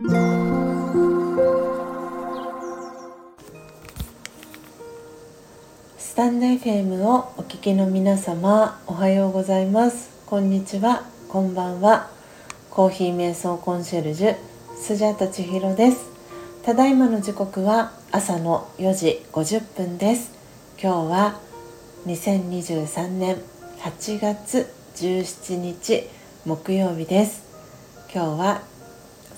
スタンド FM をお聞きの皆様おはようございます。こんにちは。こんばんは。コーヒー瞑想コンシェルジュスジャタ千尋です。ただいまの時刻は朝の4時50分です。今日は2023年8月17日木曜日です。今日は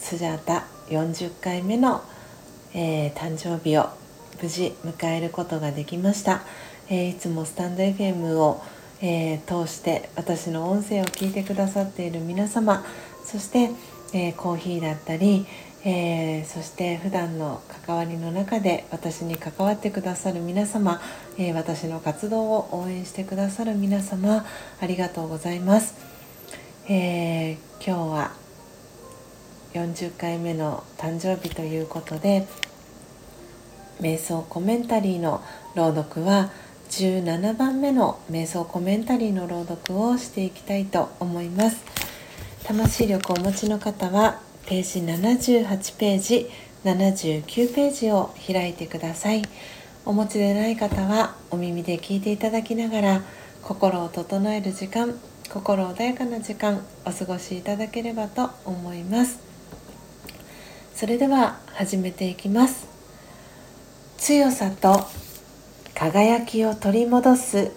スジャータ40回目の、えー、誕生日を無事迎えることができました、えー、いつもスタンド FM を、えー、通して私の音声を聞いてくださっている皆様そして、えコーヒーだったり、え、そして普段の関わりの中で私に関わってくださる皆様、え、私の活動を応援してくださる皆様ありがとうございます、え、今日は40回目の誕生日ということで瞑想コメンタリーの朗読は17番目の瞑想コメンタリーの朗読をしていきたいと思います。魂力をお持ちの方はページ78ページ79ページを開いてください。お持ちでない方はお耳で聞いていただきながら心を整える時間心穏やかな時間お過ごしいただければと思います。それでは始めていきます。強さと輝きを取り戻す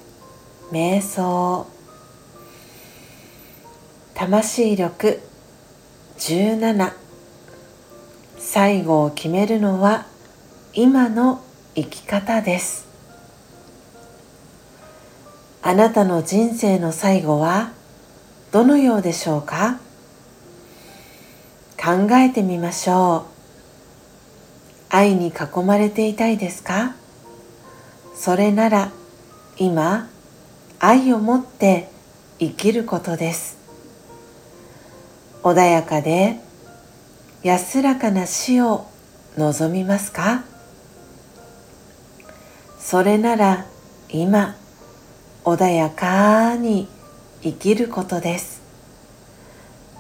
瞑想。魂力17最後を決めるのは今の生き方です。あなたの人生の最後はどのようでしょうか？考えてみましょう。愛に囲まれていたいですか？それなら今愛を持って生きることです。穏やかで安らかな死を望みますか？それなら今穏やかに生きることです。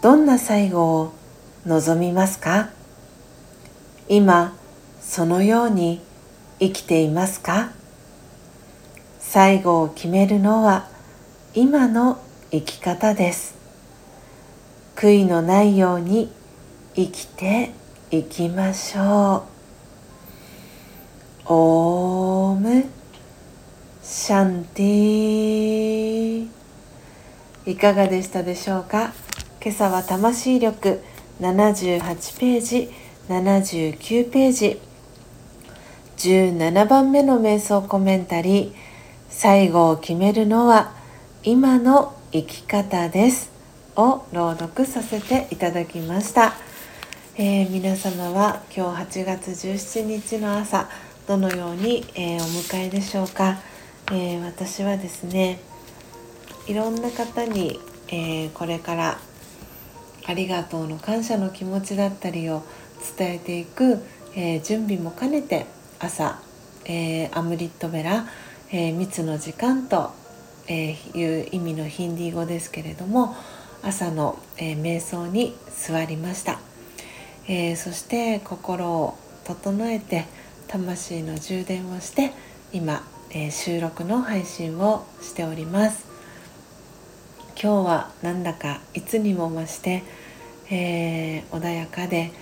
どんな最後を望みますか？今そのように生きていますか？最後を決めるのは今の生き方です。悔いのないように生きていきましょう。オーム。シャンティいかがでしたでしょうか？今朝は魂力。78ページ79ページ。17番目の瞑想コメンタリー最後を決めるのは今の生き方です。を朗読させていただきました、えー、皆様は今日8月17日の朝どのように、えー、お迎えでしょうか、えー、私はですねいろんな方に、えこれからありがとうの感謝の気持ちだったりを伝えていく、え準備も兼ねて朝、えアムリットベラ、え密の時間と、えいう意味のヒンディー語ですけれども朝の、え、瞑想に座りました、え、そして心を整えて魂の充電をして今、え、収録の配信をしております。今日はなんだかいつにも増して、え穏やかで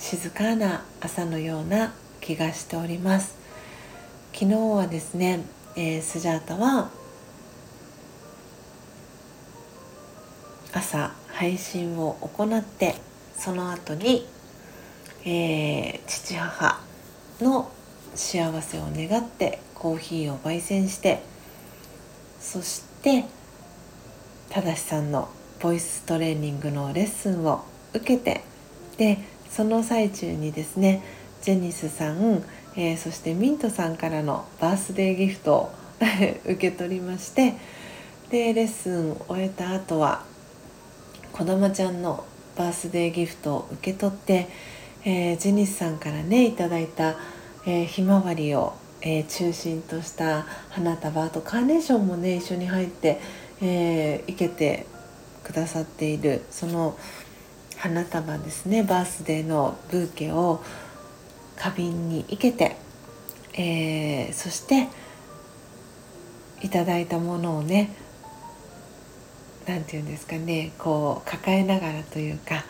静かな朝のような気がしております。昨日はですね、えスジャータは朝配信を行ってその後に、えー、父母の幸せを願ってコーヒーを焙煎してそして正さんのボイストレーニングのレッスンを受けてでその最中にですねジェニスさん、えー、そしてミントさんからのバースデーギフトを受け取りましてでレッスンを終えた後はこだまちゃんのバースデーギフトを受け取って、えー、ジェニスさんからねいただいた、えー、ひまわりを、え、中心とした花束あとカーネーションもね一緒に入って、えー、生けてくださっているその花束ですね。バースデーのブーケを花瓶に生けて、えー、そしていただいたものをね何て言うんですかねこう抱えながらというか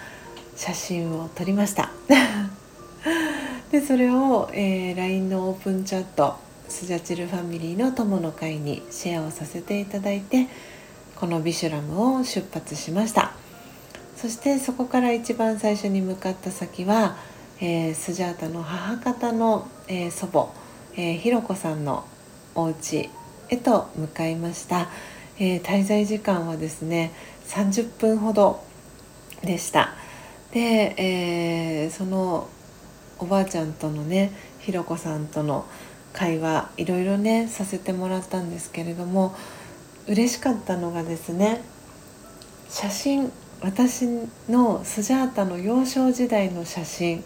写真を撮りました。でそれを、えー、LINE のオープンチャットスジャチルファミリーの友の会にシェアをさせていただいてこのビシュラムを出発しました。そしてそこから一番最初に向かった先は、えー、スジャータの母方の、えー、祖母、えー、ひろこさんのお家へと向かいました、えー、滞在時間はですね30分ほどでした。で、えー、そのおばあちゃんとのねひろこさんとの会話いろいろねさせてもらったんですけれども嬉しかったのがですね写真私のスジャータの幼少時代の写真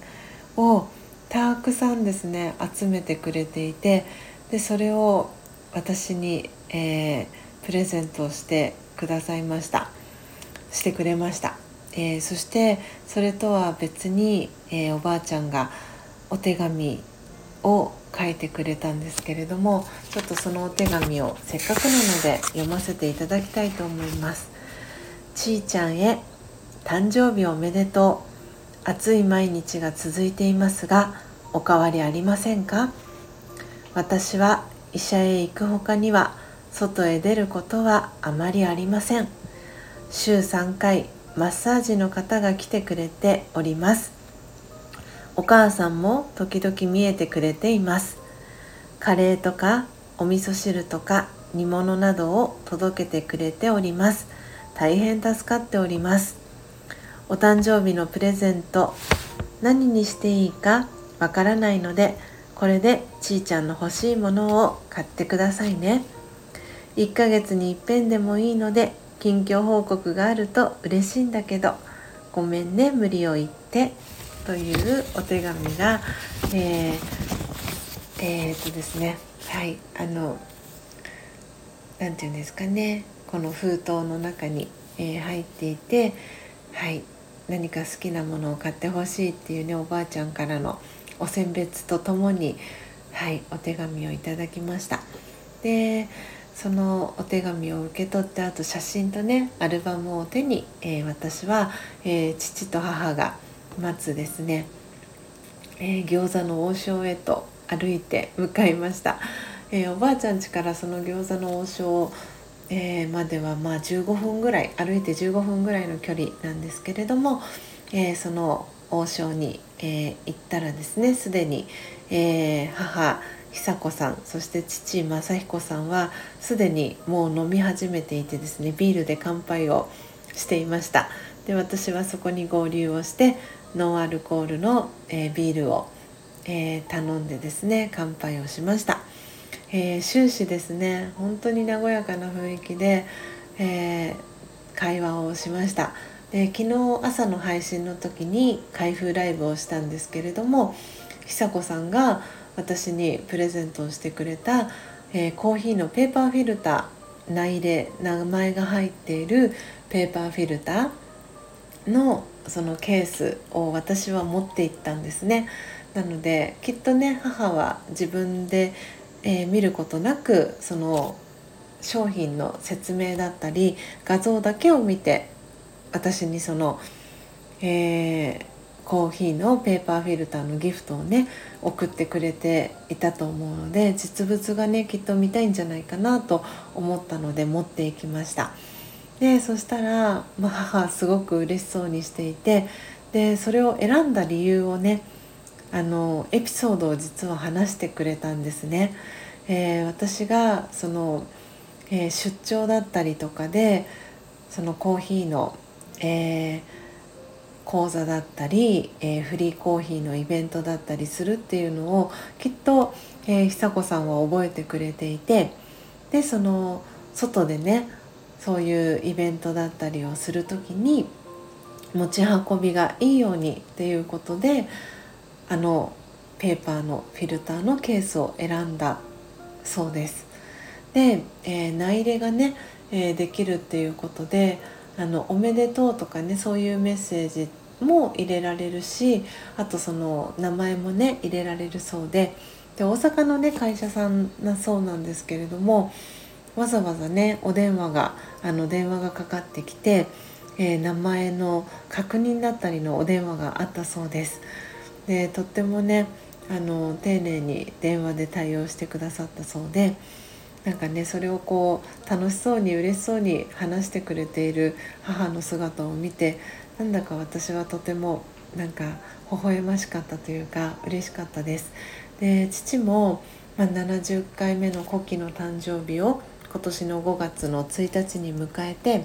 をたくさんですね集めてくれていてでそれを私に、えー、プレゼントしてくださいました。してくれました、えー、そしてそれとは別に、えー、おばあちゃんがお手紙を書いてくれたんですけれどもちょっとそのお手紙をせっかくなので読ませていただきたいと思います。ちーちゃんへ誕生日おめでとう。暑い毎日が続いていますがお変わりありませんか？私は医者へ行く他には外へ出ることはあまりありません。週3回マッサージの方が来てくれております。お母さんも時々見えてくれています。カレーとかお味噌汁とか煮物などを届けてくれております。大変助かっております。お誕生日のプレゼント何にしていいかわからないのでこれでちーちゃんの欲しいものを買ってくださいね。1ヶ月に一遍でもいいので近況報告があると嬉しいんだけどごめんね無理を言って。というお手紙がえー、えー、とですねはいあの何て言うんですかねこの封筒の中に、えー、入っていてはい何か好きなものを買ってほしいっていうねおばあちゃんからのお選別とともに、はい、お手紙をいただきました。でそのお手紙を受け取ってあと写真とねアルバムを手に、えー、私は、えー、父と母が待つですね、えー、餃子の王将へと歩いて向かいました、えおばあちゃん家からその餃子の王将えー、まではまあ15分ぐらい歩いて15分ぐらいの距離なんですけれども、えー、その王将に、えー、行ったらですねすでに、えー、母久子さんそして父正彦さんはすでにもう飲み始めていてですねビールで乾杯をしていました。で私はそこに合流をしてノンアルコールの、えー、ビールを、えー、頼んでですね乾杯をしました、えー、終始ですね本当に和やかな雰囲気で、え会話をしました。で昨日朝の配信の時に開封ライブをしたんですけれども久子さんが私にプレゼントをしてくれた、え、コーヒーのペーパーフィルター内入れ名前が入っているペーパーフィルターのそのケースを私は持っていったんですね。なのできっとね母は自分で、えー、見ることなくその商品の説明だったり画像だけを見て私にその、えー、コーヒーのペーパーフィルターのギフトをね送ってくれていたと思うので実物がねきっと見たいんじゃないかなと思ったので持っていきました。でそしたら、まあ、母すごく嬉しそうにしていてでそれを選んだ理由をねあのエピソードを実は話してくれたんですね、えー、私がその、えー、出張だったりとかでそのコーヒーのえー、講座だったり、えー、フリーコーヒーのイベントだったりするっていうのをきっと、えー、久子さんは覚えてくれていてでその外でねそういうイベントだったりをする時に持ち運びがいいようにっていうことであのペーパーのフィルターのケースを選んだそうです。で、えー、内入れがね、えー、できるっていうことであのおめでとうとかねそういうメッセージも入れられるしあとその名前もね入れられるそうでで大阪のね会社さんなそうなんですけれどもわざわざねお電話があの電話がかかってきて、えー、名前の確認だったりのお電話があったそうです。でとってもねあの丁寧に電話で対応してくださったそうでなんかねそれをこう楽しそうに嬉しそうに話してくれている母の姿を見てなんだか私はとてもなんか微笑ましかったというか嬉しかったです。で父も、まあ、70回目の古希の誕生日を今年の5月の1日に迎えて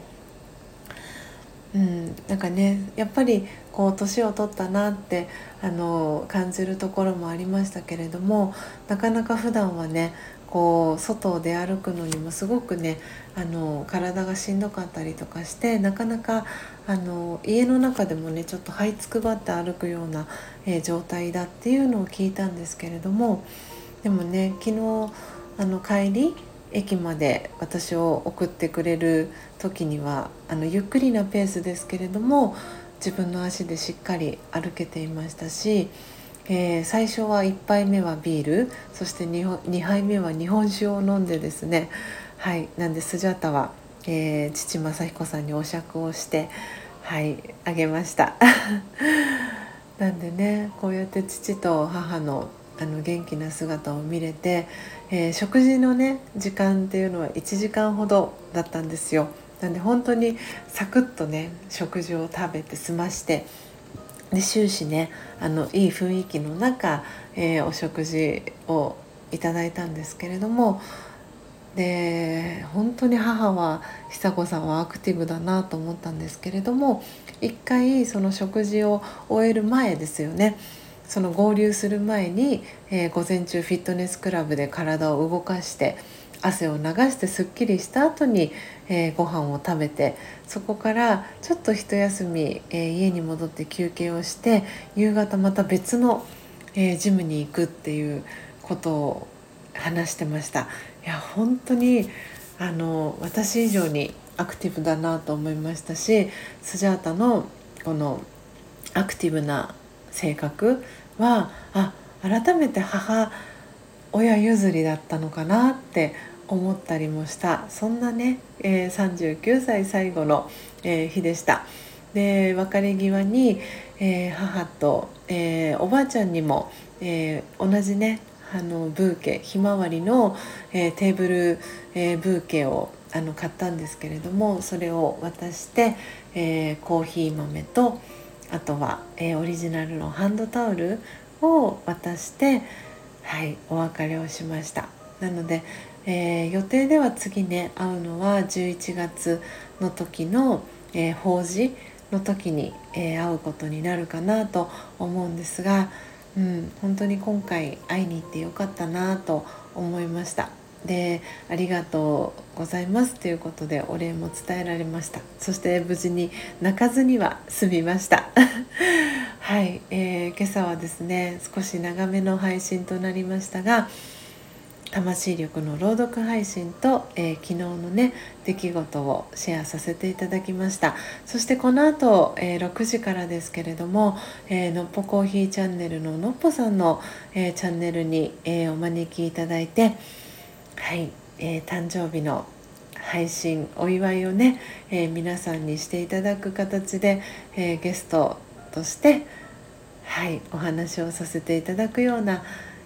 うん、なんかねやっぱりこう年を取ったなってあの感じるところもありましたけれどもなかなか普段はねこう外を出歩くのにもすごくねあの体がしんどかったりとかしてなかなかあの家の中でもねちょっと這いつくばって歩くような、えー、状態だっていうのを聞いたんですけれどもでもね昨日あの帰り駅まで私を送ってくれる時にはあのゆっくりなペースですけれども自分の足でしっかり歩けていましたし、えー、最初は1杯目はビールそして 2, 2杯目は日本酒を飲んでですねはいなんでスジャタは、えー、父正彦さんにお酌をしてはいあげました。なんでねこうやって父と母のあの元気な姿を見れて、えー、食事のね時間っていうのは1時間ほどだったんですよ。なんで本当にサクッとね食事を食べて済ましてで終始ねあのいい雰囲気の中、えー、お食事をいただいたんですけれどもで本当に母は久子さんはアクティブだなと思ったんですけれども一回その食事を終える前ですよねその合流する前に、えー、午前中フィットネスクラブで体を動かして汗を流してすっきりした後に、えー、ご飯を食べてそこからちょっと一休み、えー、家に戻って休憩をして夕方また別の、えー、ジムに行くっていうことを話してました。いや本当にあの私以上にアクティブだなと思いましたしスジャータのこのアクティブな性格はあ改めて母親譲りだったのかなって思ったりもしたそんなね、えー、39歳最後の、えー、日でした。で別れ際に、えー、母と、えおばあちゃんにも、え同じねあのブーケひまわりの、えテーブル、えブーケをあの買ったんですけれどもそれを渡して、えコーヒー豆とあとは、えオリジナルのハンドタオルを渡してはいお別れをしましたなので、えー、予定では次ね会うのは11月の時の、えー、法事の時に、えー、会うことになるかなと思うんですが、うん、本当に今回会いに行ってよかったなと思いました。でありがとうございますということでお礼も伝えられました。そして無事に泣かずには済みました。はい、えー、今朝はですね少し長めの配信となりましたが魂力の朗読配信と、えー、昨日のね出来事をシェアさせていただきました。そしてこの後、えー、6時からですけれども、えー、のっぽコーヒーチャンネルののっぽさんの、えチャンネルに、えお招きいただいてはい、えー誕生日の配信お祝いをね、え皆さんにしていただく形で、えゲストとしてはいお話をさせていただくような、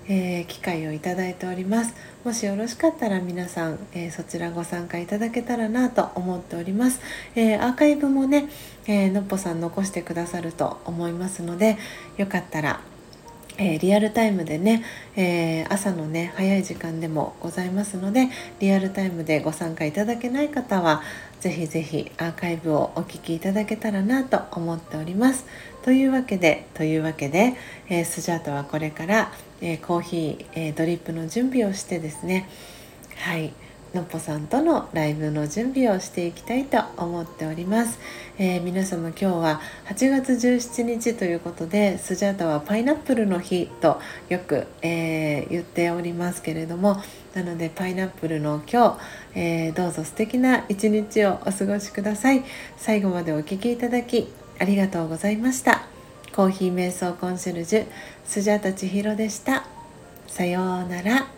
え、機会をいただいております。もしよろしかったら皆さん、え、そちらご参加いただけたらなと思っております、え、アーカイブもね、えのっぽさん残してくださると思いますのでよかったらえ、リアルタイムでね、えー、朝のね早い時間でもございますのでリアルタイムでご参加いただけない方はぜひぜひアーカイブをお聴きいただけたらなと思っております。というわけでというわけで、えー、スジャートはこれから、えー、コーヒー、え、ドリップの準備をしてですねはいのっぽさんとのライブの準備をしていきたいと思っております、えー、皆様今日は8月17日ということでスジャータはパイナップルの日とよく、えー、言っておりますけれどもなのでパイナップルの今日、えー、どうぞ素敵な一日をお過ごしください。最後までお聴きいただきありがとうございました。コーヒー瞑想コンシェルジュスジャータ千尋でした。さようなら。